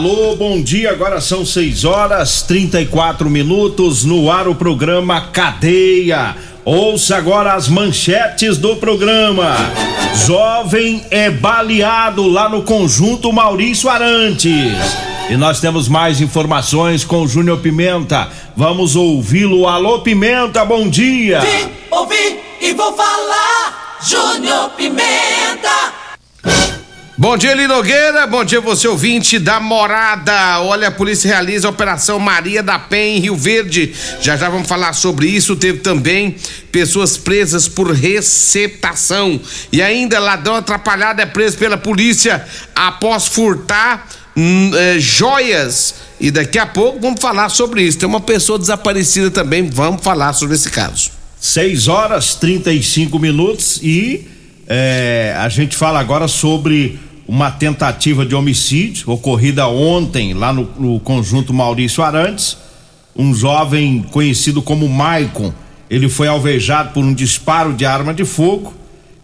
Alô, bom dia. Agora são 6 horas 34 minutos no ar o programa Cadeia. Ouça agora as manchetes do programa. Jovem é baleado lá no conjunto Maurício Arantes. E nós temos mais informações com o Júnior Pimenta. Vamos ouvi-lo. Alô, Pimenta, bom dia. Vim, ouvi e vou falar. Júnior Pimenta. Bom dia, Eli Nogueira. Bom dia, você ouvinte da morada. Olha, a polícia realiza a Operação Maria da Penha em Rio Verde. Já já vamos falar sobre isso. Teve também pessoas presas por receptação. E ainda, ladrão atrapalhado é preso pela polícia após furtar hum, é, joias. E daqui a pouco vamos falar sobre isso. Tem uma pessoa desaparecida também. Vamos falar sobre esse caso. 6 horas 35 minutos e é, a gente fala agora sobre uma tentativa de homicídio ocorrida ontem lá no, no conjunto Maurício Arantes. Um jovem conhecido como Maicon, ele foi alvejado por um disparo de arma de fogo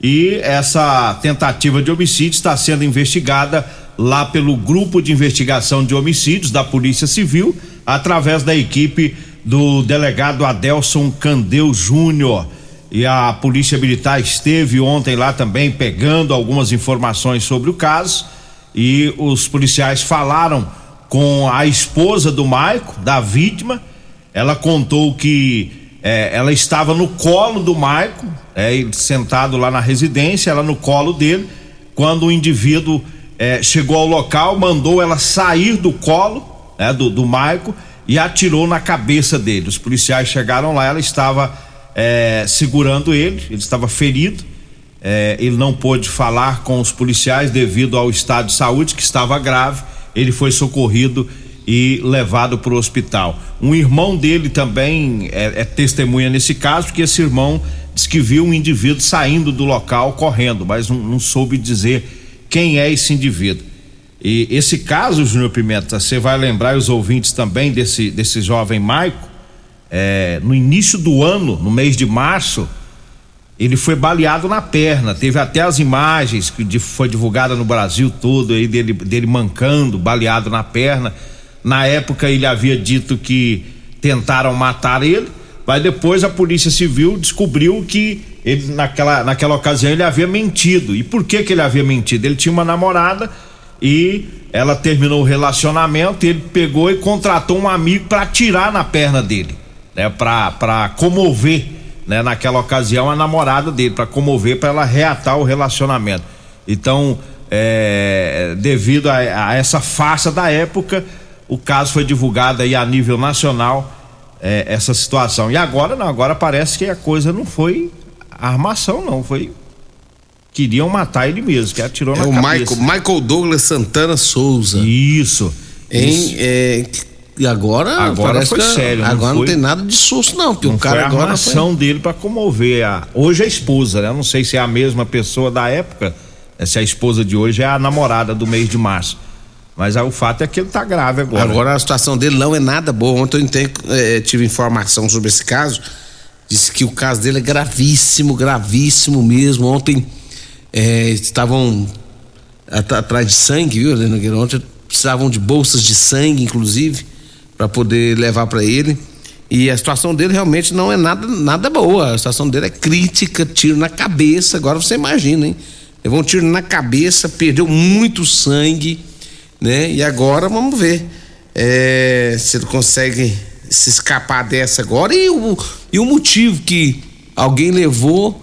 e essa tentativa de homicídio está sendo investigada lá pelo grupo de investigação de homicídios da Polícia Civil, através da equipe do delegado Adelson Candeu Júnior e a Polícia Militar esteve ontem lá também pegando algumas informações sobre o caso e os policiais falaram com a esposa do Maico, da vítima. Ela contou que é, ela estava no colo do Maico, é, sentado lá na residência, ela no colo dele, quando o indivíduo é, chegou ao local, mandou ela sair do colo né, do, do Maico e atirou na cabeça dele. Os policiais chegaram lá, ela estava é, segurando ele, ele estava ferido. É, ele não pôde falar com os policiais devido ao estado de saúde que estava grave. Ele foi socorrido e levado para o hospital. Um irmão dele também é, é, testemunha nesse caso, porque esse irmão diz que viu um indivíduo saindo do local correndo, mas não, não soube dizer quem é esse indivíduo. E esse caso, Júnior Pimenta, você vai lembrar os ouvintes também desse, desse jovem Maico, é, no início do ano, no mês de março, ele foi baleado na perna. Teve até as imagens que foi divulgada no Brasil todo aí dele, dele mancando, baleado na perna. Na época ele havia dito que tentaram matar ele, mas depois a Polícia Civil descobriu que ele naquela, naquela ocasião ele havia mentido. E por que que ele havia mentido? Ele tinha uma namorada e ela terminou o relacionamento, ele pegou e contratou um amigo para atirar na perna dele né, para comover, né, naquela ocasião a namorada dele, para comover, para ela reatar o relacionamento. Então, é, devido a, a, essa farsa da época, o caso foi divulgado aí a nível nacional, é, essa situação. E agora não, agora parece que a coisa não foi armação, não, foi queriam matar ele mesmo, que atirou é na o cabeça. Michael, Michael Douglas Santana Souza. Isso. Em, isso. É, e agora, agora foi sério. Agora não, não, tem nada de susto, não, porque não o cara foi a agora. armação foi... dele para comover a. Hoje a esposa, né? Eu não sei se é a mesma pessoa da época, né? se a esposa de hoje é a namorada do mês de março. Mas o fato é que ele tá grave agora. Agora a situação dele não é nada boa. Ontem eu entendi, é, tive informação sobre esse caso. Disse que o caso dele é gravíssimo, gravíssimo mesmo. Ontem é, estavam atrás de sangue, viu, Leandro? Ontem precisavam de bolsas de sangue, inclusive para poder levar para ele. E a situação dele realmente não é nada, nada boa. A situação dele é crítica, tiro na cabeça. Agora você imagina, hein? levou um tiro na cabeça, perdeu muito sangue, né? E agora vamos ver é, se ele consegue se escapar dessa agora e o, e o motivo que alguém levou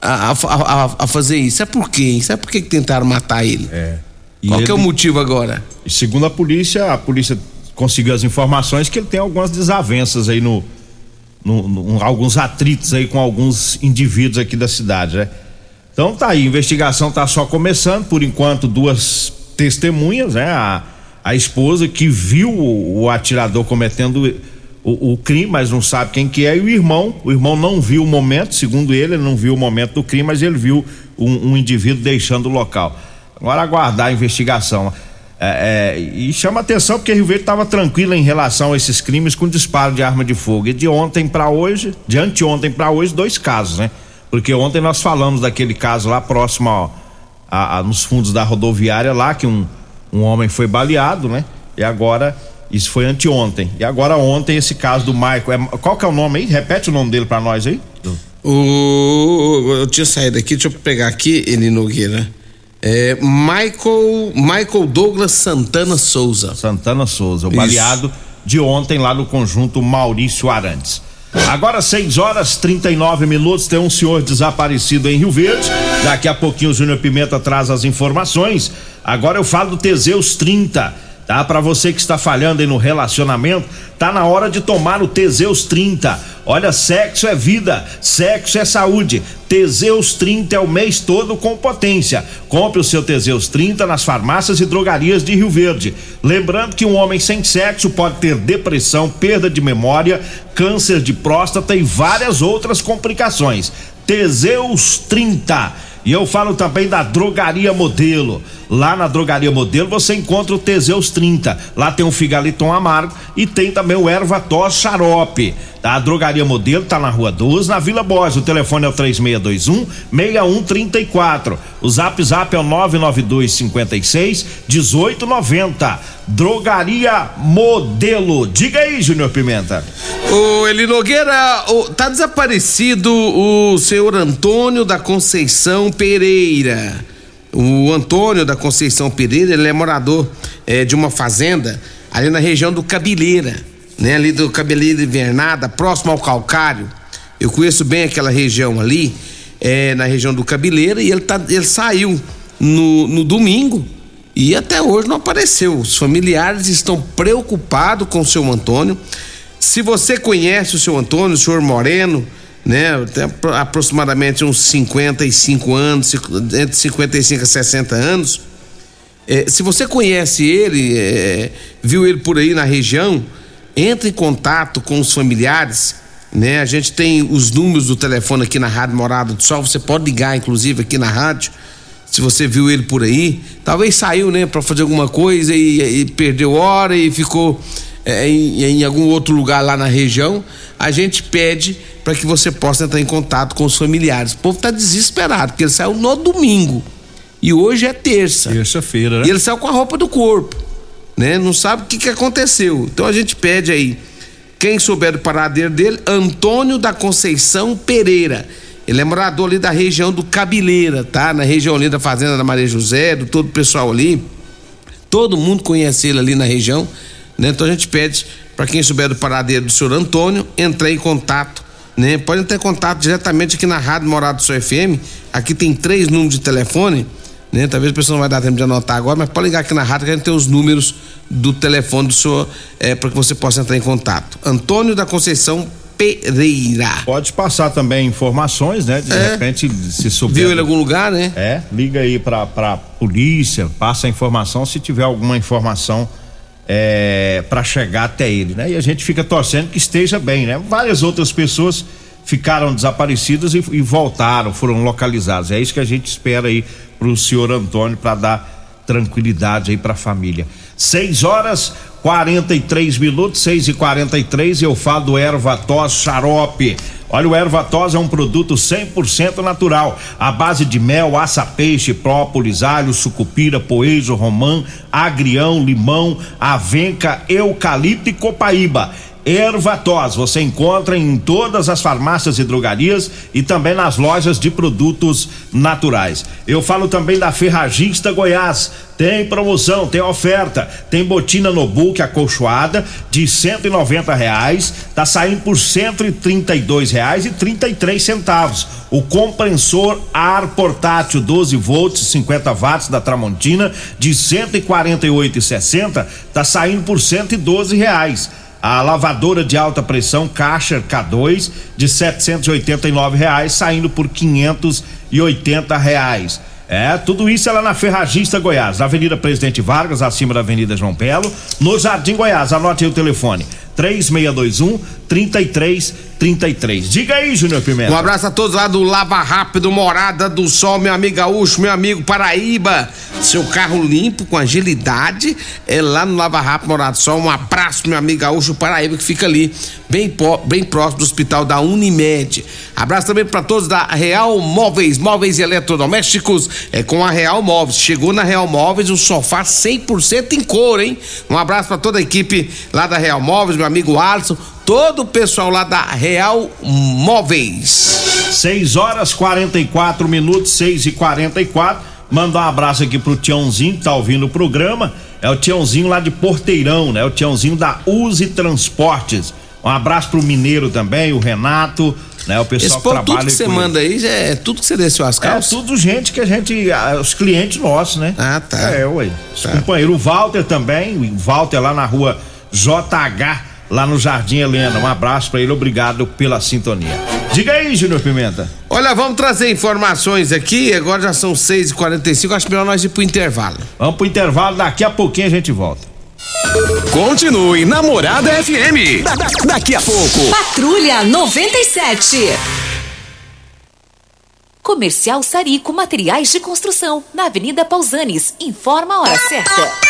a, a, a, a fazer isso. É por quê? Sabe por que tentaram matar ele? É. Qual ele, é o motivo agora? Segundo a polícia, a polícia conseguiu as informações que ele tem algumas desavenças aí no, no, no alguns atritos aí com alguns indivíduos aqui da cidade, né? Então tá aí, a investigação tá só começando, por enquanto duas testemunhas, né? A, a esposa que viu o, o atirador cometendo o, o, crime, mas não sabe quem que é, e o irmão, o irmão não viu o momento, segundo ele, ele não viu o momento do crime, mas ele viu um, um indivíduo deixando o local. Agora aguardar a investigação. É, é, e chama atenção porque Rio Verde estava tranquila em relação a esses crimes com disparo de arma de fogo. E de ontem para hoje, de anteontem para hoje, dois casos, né? Porque ontem nós falamos daquele caso lá próximo ó, a, a, nos fundos da rodoviária lá, que um, um homem foi baleado, né? E agora, isso foi anteontem. E agora ontem esse caso do Michael. É, qual que é o nome aí? Repete o nome dele para nós aí. O, eu tinha saído aqui, deixa eu pegar aqui, ele Nogueira. É, Michael, Michael Douglas Santana Souza. Santana Souza, o Isso. baleado de ontem lá no conjunto Maurício Arantes. Agora 6 horas 39 minutos, tem um senhor desaparecido em Rio Verde. Daqui a pouquinho o Júnior Pimenta traz as informações. Agora eu falo do Teseus 30 tá? Para você que está falhando aí no relacionamento, tá na hora de tomar o Teseus 30. Olha, sexo é vida, sexo é saúde. Teseus 30 é o mês todo com potência. Compre o seu Teseus 30 nas farmácias e drogarias de Rio Verde. Lembrando que um homem sem sexo pode ter depressão, perda de memória, câncer de próstata e várias outras complicações. Teseus 30 e eu falo também da Drogaria Modelo. Lá na Drogaria Modelo você encontra o Teseus 30. Lá tem o Figaliton Amargo e tem também o Erva Tos Xarope. A Drogaria Modelo tá na Rua 12, na Vila Borges. O telefone é o 3621 6134. O Zap Zap é o 992 56 1890. Drogaria Modelo. Diga aí, Júnior Pimenta. O Eli Nogueira, tá desaparecido o senhor Antônio da Conceição Pereira. O Antônio da Conceição Pereira, ele é morador é, de uma fazenda ali na região do Cabileira né? Ali do Cabeleira Invernada, próximo ao Calcário. Eu conheço bem aquela região ali, é, na região do Cabeleira, e ele, tá, ele saiu no, no domingo e até hoje não apareceu. Os familiares estão preocupados com o seu Antônio. Se você conhece o seu Antônio, o senhor Moreno, né? Tem aproximadamente uns 55 anos, entre 55 a 60 anos. É, se você conhece ele, é, viu ele por aí na região, entre em contato com os familiares, né? A gente tem os números do telefone aqui na Rádio Morada do Sol, você pode ligar inclusive aqui na rádio. Se você viu ele por aí, talvez saiu, né, para fazer alguma coisa e, e, perdeu hora e ficou é, em, em, algum outro lugar lá na região, a gente pede para que você possa entrar em contato com os familiares. O povo está desesperado, porque ele saiu no domingo. E hoje é terça. Terça-feira, né? E ele saiu com a roupa do corpo né? Não sabe o que, que aconteceu. Então a gente pede aí, quem souber do paradeiro dele, Antônio da Conceição Pereira. Ele é morador ali da região do Cabileira, tá? Na região ali da Fazenda da Maria José, do todo o pessoal ali. Todo mundo conhece ele ali na região, né? Então a gente pede para quem souber do paradeiro do senhor Antônio, entrar em contato, né? Pode entrar em contato diretamente aqui na Rádio Morado do Seu FM. Aqui tem três números de telefone né? Talvez a pessoa não vai dar tempo de anotar agora, mas pode ligar aqui na rádio que a gente tem os números do telefone do senhor é, para que você possa entrar em contato. Antônio da Conceição Pereira. Pode passar também informações, né? De é. repente, se souber. Viu ele em algum lugar, né? É, liga aí pra, pra polícia, passa a informação se tiver alguma informação é, para chegar até ele, né? E a gente fica torcendo que esteja bem, né? Várias outras pessoas ficaram desaparecidas e, e voltaram, foram localizadas. É isso que a gente espera aí para o senhor Antônio para dar tranquilidade aí para a família. 6 horas 43 minutos, 6 e 43 eu falo do erva tos xarope. Olha, o erva tos é um produto 100% natural, à base de mel, aça-peixe, própolis, alho, sucupira, poejo, romã, agrião, limão, avenca, eucalipto e copaíba Ervatos. Você encontra em todas as farmácias e drogarias e também nas lojas de produtos naturais. Eu falo também da Ferragista Goiás. Tem promoção, tem oferta, tem botina no book acolchoada de cento e noventa reais, tá saindo por cento e trinta e dois reais e trinta e três centavos. O compressor ar portátil 12 volts 50 watts da Tramontina de cento e quarenta e oito e sessenta tá saindo por cento e doze reais. A lavadora de alta pressão Caixa K2 de 789 reais saindo por 580 reais. É, tudo isso é lá na Ferragista Goiás, na Avenida Presidente Vargas, acima da Avenida João Belo, no Jardim Goiás. Anote aí o telefone: 3621 3333. Diga aí, Júnior Pimenta. Um abraço a todos lá do Lava Rápido, Morada do Sol, meu amigo Gaúcho, meu amigo Paraíba. Seu carro limpo, com agilidade, é lá no Lava Rápido, Morada do Sol. Um abraço, meu amigo Gaúcho Paraíba, que fica ali, bem, bem próximo do hospital da Unimed. Abraço também para todos da Real Móveis, móveis e eletrodomésticos, é com a Real Móveis. Chegou na Real Móveis o sofá 100% em couro, hein? Um abraço para toda a equipe lá da Real Móveis, meu amigo Alisson, todo o pessoal lá da Real Móveis. 6 horas 44 minutos, 6 e 44 Manda um abraço aqui pro Tiãozinho que tá ouvindo o programa. É o Tiãozinho lá de Porteirão, né? O Tiãozinho da Use Transportes. Um abraço pro Mineiro também, o Renato, né? O pessoal Esse que trabalha tudo que você manda aí é tudo que você desceu as É calças? tudo gente que a gente. Os clientes nossos, né? Ah, tá. É, ué. Os Tá. companheiros. O Walter também. O Walter lá na rua JH, lá no Jardim Helena. Um abraço pra ele, obrigado pela sintonia. Diga aí, Júnior Pimenta. Olha, vamos trazer informações aqui. Agora já são 6h45. Acho melhor nós ir pro intervalo. Vamos pro intervalo, daqui a pouquinho a gente volta. Continue Namorada FM. Da- da- daqui a pouco. Patrulha 97. Comercial Sarico Materiais de Construção, na Avenida Pausanes. Informa a hora certa.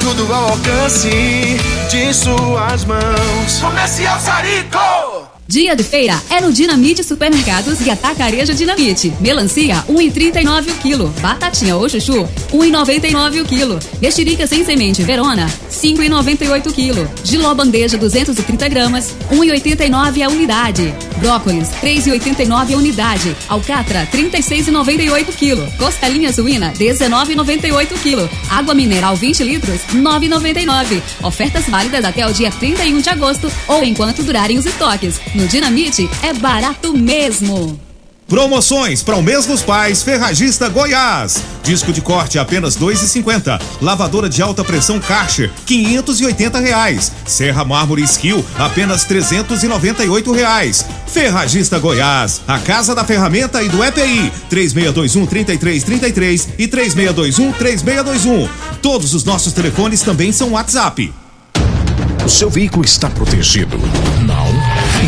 tudo ao alcance de suas mãos. Comercial Sarico. Dia de feira é no Dinamite Supermercados e Atacareja Dinamite. Melancia, 1,39 o quilo. Batatinha ou chuchu, 1,99 o quilo. Mexerica sem semente Verona, 5,98 o quilo. Giló bandeja, 230 gramas, 1,89 a unidade. Brócolis, 3,89 a unidade. Alcatra, 36,98 quilo. Costelinha suína, 19,98 quilo. Água mineral 20 litros, 9,99. Ofertas válidas até o dia 31 de agosto ou enquanto durarem os estoques. No Dinamite é barato mesmo. Promoções para o mês dos pais, Ferragista Goiás. Disco de corte apenas dois e cinquenta. Lavadora de alta pressão Karcher, 580 reais. Serra Mármore Skill, apenas 398 reais. Ferragista Goiás, a casa da ferramenta e do EPI, 3621 3333 e 3621 3621. Todos os nossos telefones também são WhatsApp. O seu veículo está protegido? Não?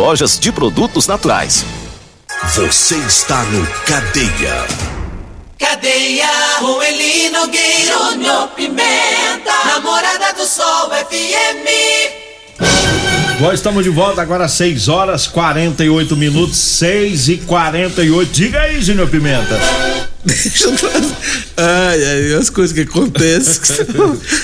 lojas de produtos naturais. Você está no Cadeia. Cadeia, com Elino Gueiro, Pimenta, Namorada do Sol FM. Nós estamos de volta agora às 6 horas 48 minutos, 6 e 48. Diga aí, Júnior Pimenta. Deixa eu Ai, ai, as coisas que acontecem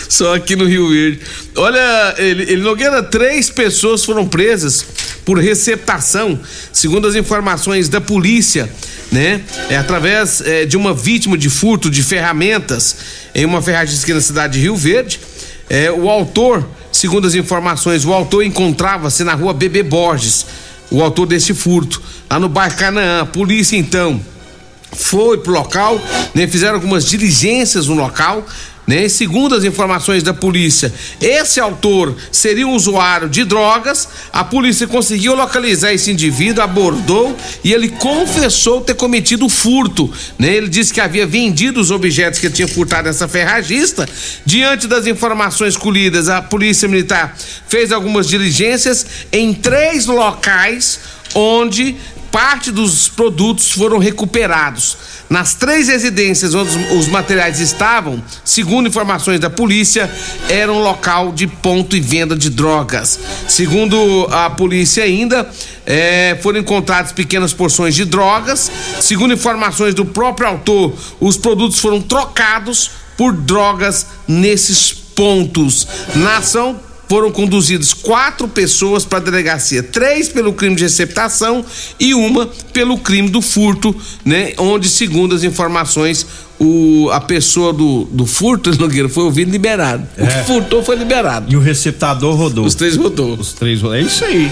só aqui no Rio Verde. Olha, ele, ele Nogueira, três pessoas foram presas por receptação, segundo as informações da polícia, né? É através é, de uma vítima de furto de ferramentas em uma ferragem aqui na cidade de Rio Verde. É, o autor, segundo as informações, o autor encontrava-se na rua Bebê Borges, o autor desse furto, lá no bairro Canaã. A polícia, então foi pro local, né, fizeram algumas diligências no local, né? E segundo as informações da polícia, esse autor seria um usuário de drogas. A polícia conseguiu localizar esse indivíduo, abordou e ele confessou ter cometido furto. Né? Ele disse que havia vendido os objetos que tinha furtado nessa ferragista. Diante das informações colhidas, a polícia militar fez algumas diligências em três locais onde parte dos produtos foram recuperados. Nas três residências onde os materiais estavam, segundo informações da polícia, era um local de ponto e venda de drogas. Segundo a polícia ainda, é, foram encontradas pequenas porções de drogas. Segundo informações do próprio autor, os produtos foram trocados por drogas nesses pontos. Na ação, foram conduzidos quatro pessoas para a delegacia, três pelo crime de receptação e uma pelo crime do furto, né? Onde, segundo as informações, o, a pessoa do, do furto, Nogueira, foi ouvido liberado. É. O que furtou foi liberado. E o receptador rodou. Os três rodou. Os três rodou. É isso aí.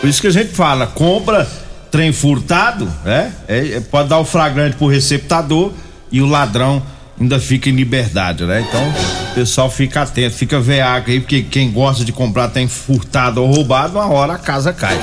Por isso que a gente fala, compra trem furtado, né? É, é, pode dar o flagrante pro receptador e o ladrão ainda fica em liberdade, né? Então, o pessoal fica atento, fica veaco aí, porque quem gosta de comprar tem furtado ou roubado, uma hora a casa cai.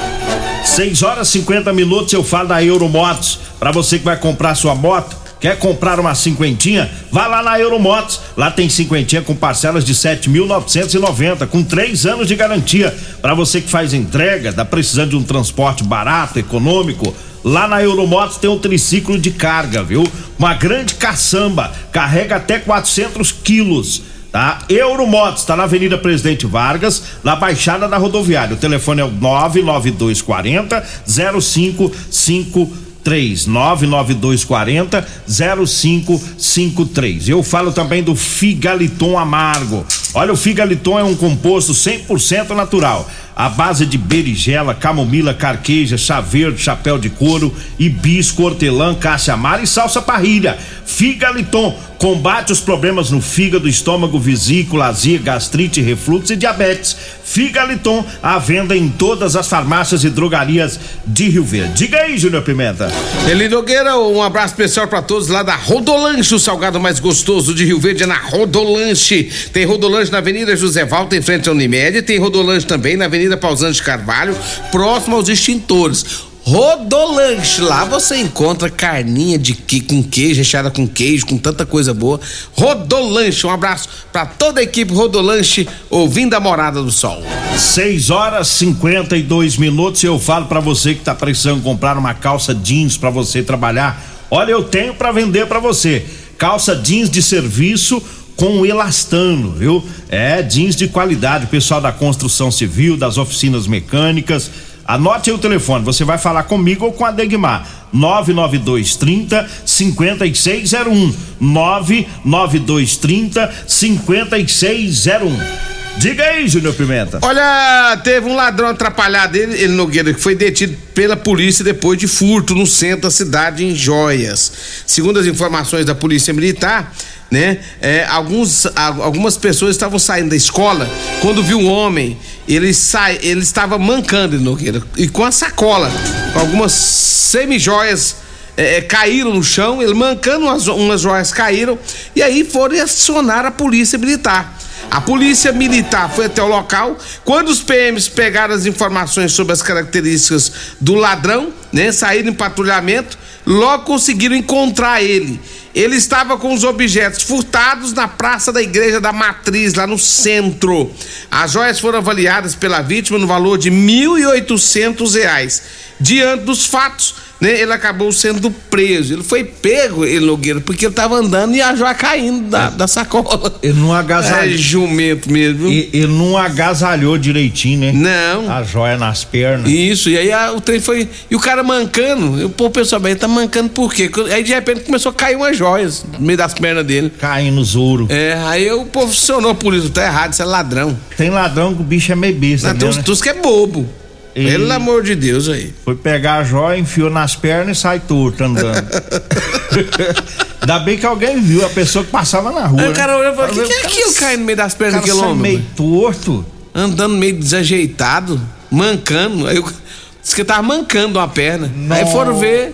6 horas 50 minutos eu falo da Euromotos. Para você que vai comprar sua moto, quer comprar uma cinquentinha? Vá lá na Euromotos. Lá tem cinquentinha com parcelas de 7.990, com três anos de garantia. Para você que faz entrega, tá precisando de um transporte barato, econômico Lá na Euromotos tem um triciclo de carga, viu? Uma grande caçamba, carrega até 400 quilos. Tá? Euromotos, tá na Avenida Presidente Vargas, na Baixada da Rodoviária. O telefone é o 99240 0553 99240 0553. Eu falo também do Figaliton Amargo. Olha, o Figaliton é um composto 100% natural a base de berigela, camomila, carqueja, chá verde, chapéu de couro, hibisco, hortelã, amara e salsa parrilha. Figaliton combate os problemas no fígado, estômago, vesícula, azia, gastrite, refluxo e diabetes. Figaliton à venda em todas as farmácias e drogarias de Rio Verde. Diga aí, Júnior Pimenta. Eli Nogueira, um abraço especial para todos lá da Rodolanche, o salgado mais gostoso de Rio Verde é na Rodolanche. Tem Rodolanche na Avenida José Valta, em frente à Unimed, tem Rodolanche também na Avenida Pausante de Carvalho, próximo aos extintores. Rodolanche. Lá você encontra carninha de que com queijo, recheada com queijo, com tanta coisa boa. Rodolanche. Um abraço para toda a equipe Rodolanche, ouvindo a Morada do Sol. 6 horas 52 minutos. Eu falo para você que tá precisando comprar uma calça jeans para você trabalhar. Olha, eu tenho para vender para você. Calça jeans de serviço com elastano, viu? É jeans de qualidade, pessoal da construção civil, das oficinas mecânicas Anote aí o telefone, você vai falar comigo ou com a Degmar. 99230 5601. 99230 5601. Diga aí, Júnior Pimenta. Olha, teve um ladrão atrapalhado, ele, ele Nogueira, que foi detido pela polícia depois de furto no centro da cidade, em Joias. Segundo as informações da Polícia Militar, né? É, alguns, algumas pessoas estavam saindo da escola quando viu um homem, ele sai, ele estava mancando Nogueira e com a sacola, com algumas semijoias é, é, caíram no chão, ele mancando umas, umas joias caíram e aí foram acionar a polícia militar. A polícia militar foi até o local. Quando os PMs pegaram as informações sobre as características do ladrão, né, saíram em patrulhamento, logo conseguiram encontrar ele. Ele estava com os objetos furtados na praça da Igreja da Matriz, lá no centro. As joias foram avaliadas pela vítima no valor de 1.800 reais. Diante dos fatos, né, ele acabou sendo preso. Ele foi pego, ele Nogueira, porque ele estava andando e a joia caindo da, da sacola. Ele não agasalhou. É jumento mesmo. E- Ele não agasalhou direitinho, né? Não. A joia nas pernas. Isso, e aí a- o trem foi. E o cara mancando. O povo pensou, bem, ele tá mancando por quê? Aí de repente começou a cair umas joias no meio das pernas dele. Caindo os ouro. É, aí o povo acionou a polícia, tá errado, isso é ladrão. Tem ladrão que o bicho é meio besta, Não, né? tem uns que é bobo. E- Pelo amor de Deus aí. Foi pegar a joia, enfiou nas pernas e sai torto andando. Ainda bem que alguém viu, a pessoa que passava na rua. Aí o né? cara olhou e falou: o que, é aquilo caindo no meio das pernas daquele sai homem? meio torto. Andando meio desajeitado, mancando. Aí eu, disse que tava mancando uma perna. Aí foram ver.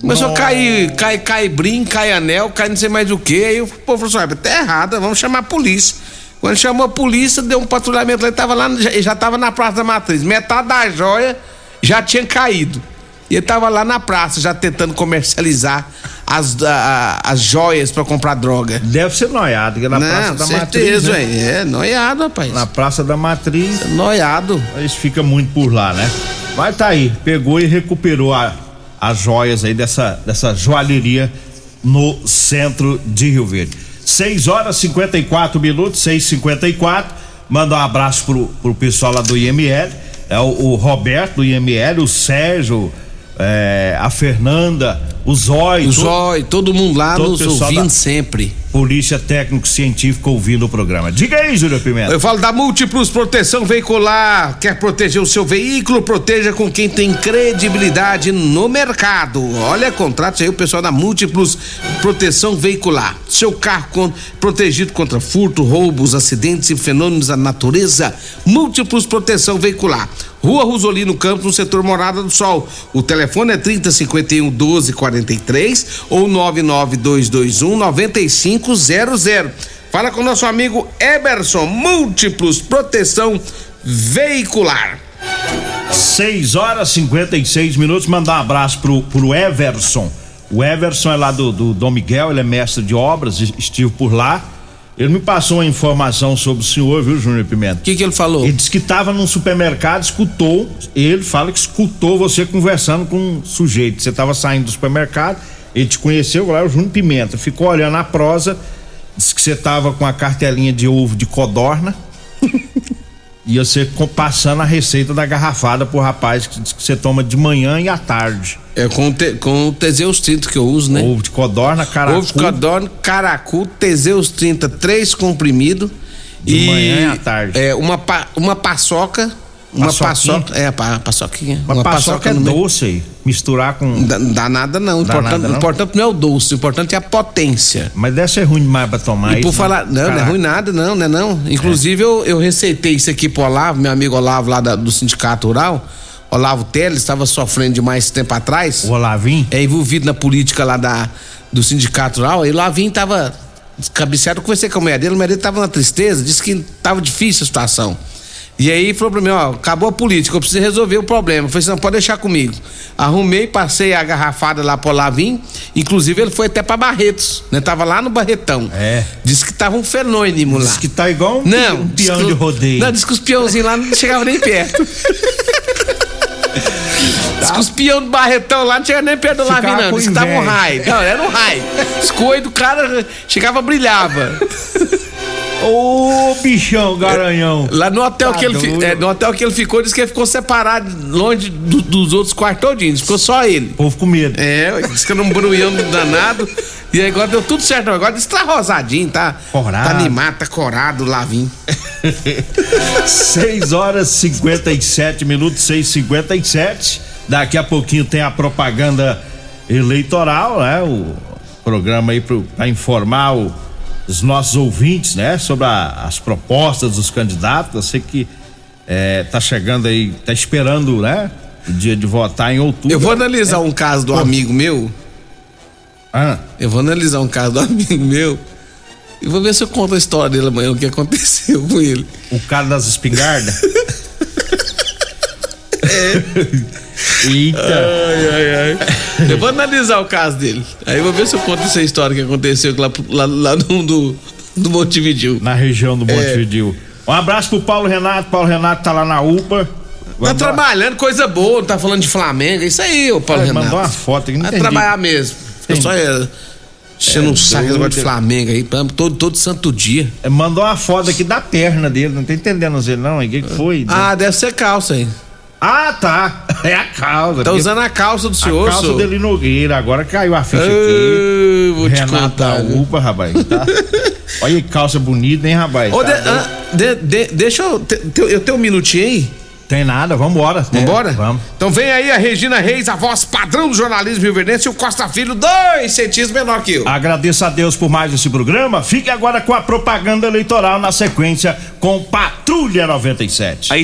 Começou a cair, cai, cai brinco, cai anel, cai não sei mais o que. Aí o povo falou assim: "Ah, tá errada, vamos chamar a polícia. Quando chamou a polícia, deu um patrulhamento lá, ele tava lá, já, já tava na Praça da Matriz. Metade da joia já tinha caído. E ele tava lá na praça, já tentando comercializar as, a- as joias pra comprar droga. Deve ser noiado, que é na Não, Praça da certeza, Matriz. né? É, noiado, rapaz. Na Praça da Matriz. Noiado. Eles ficam muito por lá, né? Mas tá aí, pegou e recuperou a- as joias aí dessa, dessa joalheria no centro de Rio Verde. 6 horas e 54 minutos, 6 54 Manda um abraço pro, pro pessoal lá do IML. É o, o Roberto do IML, o Sérgio, é, a Fernanda, o Zói. O Zói, todo mundo lá todo nos ouvindo da sempre. Polícia Técnico Científico ouvindo o programa. Diga aí, Júlio Pimenta. Eu falo da Múltiplos Proteção Veicular. Quer proteger o seu veículo? Proteja com quem tem credibilidade no mercado. Olha, contrate aí o pessoal da Múltiplos Proteção Veicular. Seu carro con- protegido contra furto, roubos, acidentes e fenômenos da natureza. Múltiplos Proteção Veicular. Rua Rosolino Campos, no setor Morada do Sol. O telefone é 3051 1243 ou 99221 9500. Fala com nosso amigo Eberson, Múltiplos Proteção Veicular. 6 horas e 56 minutos. Mandar um abraço pro, pro Everson. O Everson é lá do, do Dom Miguel, ele é mestre de obras, es- estive por lá. Ele me passou uma informação sobre o senhor, viu, Júnior Pimenta? O que, que ele falou? Ele disse que estava num supermercado, escutou. Ele fala que escutou você conversando com um sujeito. Você estava saindo do supermercado, ele te conheceu, lá é o Júnior Pimenta. Ficou olhando a prosa, disse que você estava com a cartelinha de ovo de codorna. E você passando a receita da garrafada pro rapaz que diz que você toma de manhã e à tarde. É com, o te, com o Teseus 30 que eu uso, né? Ovo de codorna, caracu. Ovo de codorna, caracu, Teseus 30, três comprimidos. De e, manhã e à tarde. É, uma, uma paçoca. Uma Paçoquinha? paçoca. É, pa, paçoquinha. Mas uma paçoca é no meio. doce aí. Misturar com. Dá, dá nada não. O Dá importante, nada, não? importante não é o doce, o importante é a potência. Mas deve ser ruim demais pra tomar e isso. por falar, não, não é ruim nada, não, não é não. Inclusive, eu, eu receitei isso aqui pro Olavo, meu amigo Olavo lá da- do Sindicato Rural. Olavo Teles estava sofrendo demais tempo atrás. O Olavinho? É envolvido na política lá da, do Sindicato Rural. E o Olavinho tava descabeceado. Eu conversei com a mulher dele, a mulher dele tava na tristeza, disse que tava difícil a situação. E aí falou pra mim, ó, acabou a política, eu preciso resolver o problema. Eu falei assim, não, pode deixar comigo. Arrumei, passei a garrafada lá pro Olavinho. Inclusive, ele foi até pra Barretos, né? Tava lá no Barretão. É. Disse que tava um fenônimo lá. Diz que tá igual um, Não, um peão que- de rodeio. Não, disse que os peãozinhos lá não chegavam nem perto. Diz que os peão do Barretão lá não chegavam nem perto do Lavinho, não. Diz que tava um raio. Não, era um raio. Coelhos do cara chegava brilhava. Ô, bichão, garanhão. Lá no hotel, Tá que ele, fi- é, no hotel que ele ficou, disse que ele ficou separado, longe do- dos outros quartos todinhos. Ficou só ele. O povo com medo. É, disse que era um brulhão danado. E agora deu tudo certo. Agora disse que tá rosadinho, tá? Corado. Tá animado, tá corado, Lavinho. 6 horas e 57 minutos, 6 e 57 Daqui a pouquinho tem a propaganda eleitoral, né? O programa aí para informar o, os nossos ouvintes, né, sobre a, as propostas dos candidatos. Eu sei que é, tá chegando aí, tá esperando, né, o dia de votar em outubro. Eu vou analisar um caso do amigo meu. Ah. Eu vou analisar um caso do amigo meu. E vou ver se eu conto a história dele amanhã, o que aconteceu com ele. O cara das espingardas? Eita. Ai, ai, ai. Eu vou analisar o caso dele. Aí eu vou ver se eu conto essa história que aconteceu lá, lá, lá no do, do Montevidil. Na região do Montevidil. Um abraço pro Paulo Renato. Paulo Renato tá lá na UPA. Tá trabalhando, coisa boa, não tá falando de Flamengo. É isso aí, ô Paulo Renato. mandou uma foto aqui, não Vai entendi. trabalhar mesmo. Fica só é, enchendo É um saco esse negócio de Flamengo aí, todo, todo santo dia. É, Mandou uma foto aqui da perna dele, não tá entendendo ele não, o que que foi? Ah, deve ser calça aí. Ah, tá. É a calça. Tá usando a calça do senhor, A calça senhor. dele Nogueira, agora caiu a ficha aqui. vou te Renato contar? UPA, rapaz, tá? Olha que calça bonita, hein, rapaz? Ô, Tá de- ah, de- de- deixa eu. te- te- eu tenho um minutinho aí? Tem nada, vambora. Vambora? É, vamos. Então vem aí a Regina Reis, a voz padrão do jornalismo rioverdense, e o Costa Filho, dois centímetros menor que eu. Agradeço a Deus por mais esse programa. Fique agora com a propaganda eleitoral na sequência com Patrulha 97. A